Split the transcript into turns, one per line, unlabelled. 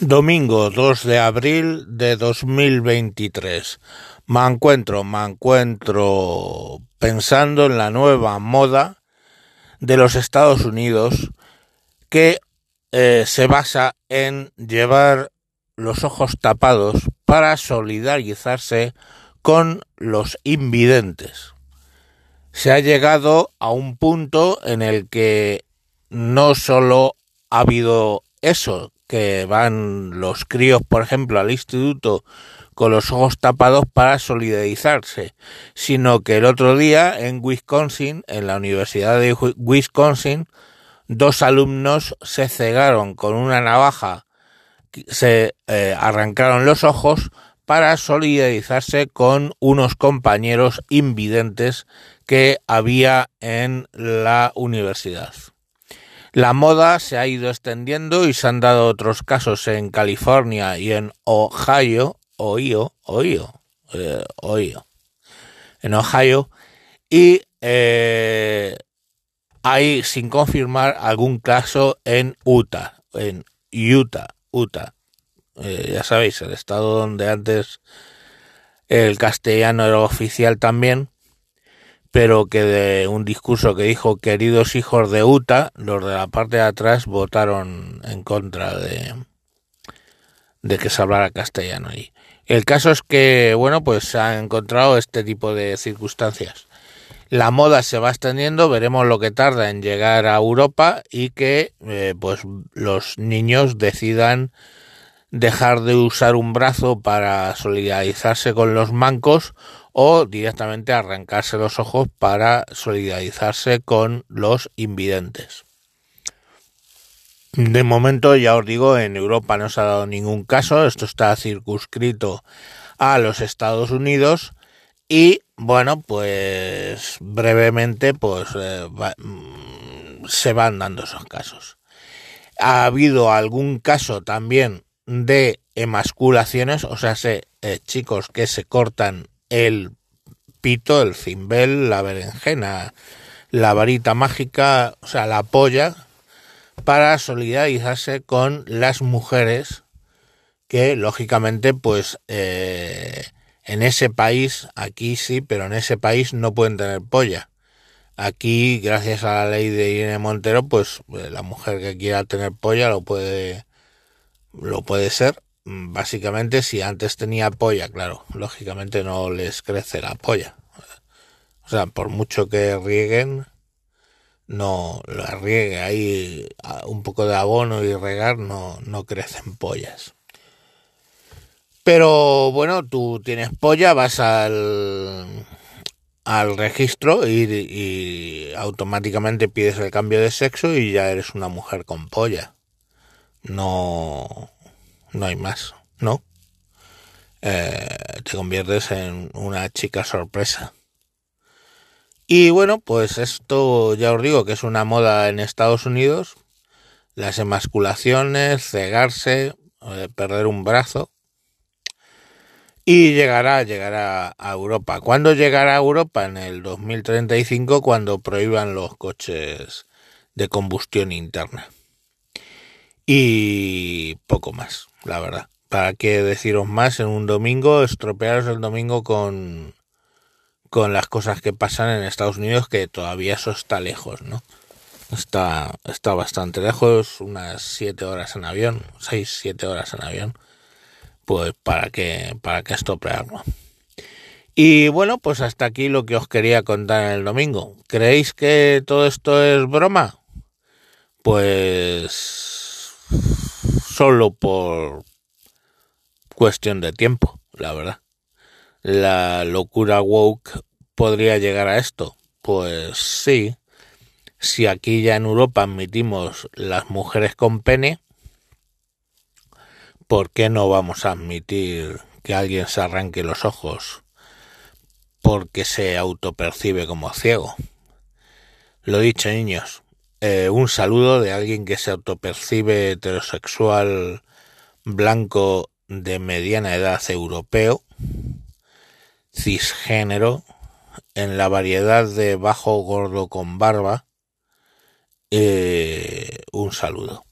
Domingo 2 de abril de 2023. Me encuentro, me encuentro pensando en la nueva moda de los Estados Unidos que eh, se basa en llevar los ojos tapados para solidarizarse con los invidentes. Se ha llegado a un punto en el que no solo ha habido eso, que van los críos, por ejemplo, al instituto con los ojos tapados para solidarizarse, sino que el otro día en Wisconsin, en la Universidad de Wisconsin, dos alumnos se cegaron con una navaja, se eh, arrancaron los ojos para solidarizarse con unos compañeros invidentes que había en la universidad. La moda se ha ido extendiendo y se han dado otros casos en California y en Ohio, Ohio, Ohio, eh, Ohio, en Ohio, y eh, hay sin confirmar algún caso en Utah, en Utah, Utah. Eh, ya sabéis, el estado donde antes el castellano era oficial también pero que de un discurso que dijo queridos hijos de Utah, los de la parte de atrás votaron en contra de, de que se hablara castellano ahí. El caso es que, bueno, pues se han encontrado este tipo de circunstancias. La moda se va extendiendo, veremos lo que tarda en llegar a Europa y que eh, pues los niños decidan dejar de usar un brazo para solidarizarse con los mancos o directamente arrancarse los ojos para solidarizarse con los invidentes. De momento, ya os digo, en Europa no se ha dado ningún caso, esto está circunscrito a los Estados Unidos y bueno, pues brevemente pues eh, mm, se van dando esos casos. Ha habido algún caso también de emasculaciones, o sea, se, eh, chicos que se cortan el pito, el cimbel, la berenjena, la varita mágica, o sea, la polla, para solidarizarse con las mujeres que, lógicamente, pues eh, en ese país, aquí sí, pero en ese país no pueden tener polla. Aquí, gracias a la ley de Irene Montero, pues eh, la mujer que quiera tener polla lo puede, lo puede ser básicamente si antes tenía polla, claro, lógicamente no les crece la polla. O sea, por mucho que rieguen, no la riegue ahí un poco de abono y regar, no, no crecen pollas. Pero bueno, tú tienes polla, vas al, al registro y, y automáticamente pides el cambio de sexo y ya eres una mujer con polla. No, no hay más, ¿no? Eh, te conviertes en una chica sorpresa. Y bueno, pues esto ya os digo que es una moda en Estados Unidos. Las emasculaciones, cegarse, eh, perder un brazo. Y llegará, llegará a Europa. ¿Cuándo llegará a Europa? En el 2035, cuando prohíban los coches de combustión interna. Y poco más la verdad. ¿Para qué deciros más en un domingo? Estropearos el domingo con, con las cosas que pasan en Estados Unidos, que todavía eso está lejos, ¿no? Está, está bastante lejos, unas siete horas en avión, seis, siete horas en avión. Pues para qué, para qué estropearlo. Y bueno, pues hasta aquí lo que os quería contar el domingo. ¿Creéis que todo esto es broma? Pues solo por cuestión de tiempo, la verdad. La locura woke podría llegar a esto. Pues sí, si aquí ya en Europa admitimos las mujeres con pene, ¿por qué no vamos a admitir que alguien se arranque los ojos porque se autopercibe como ciego? Lo dicho, niños, eh, un saludo de alguien que se autopercibe heterosexual blanco de mediana edad europeo, cisgénero, en la variedad de bajo gordo con barba. Eh, un saludo.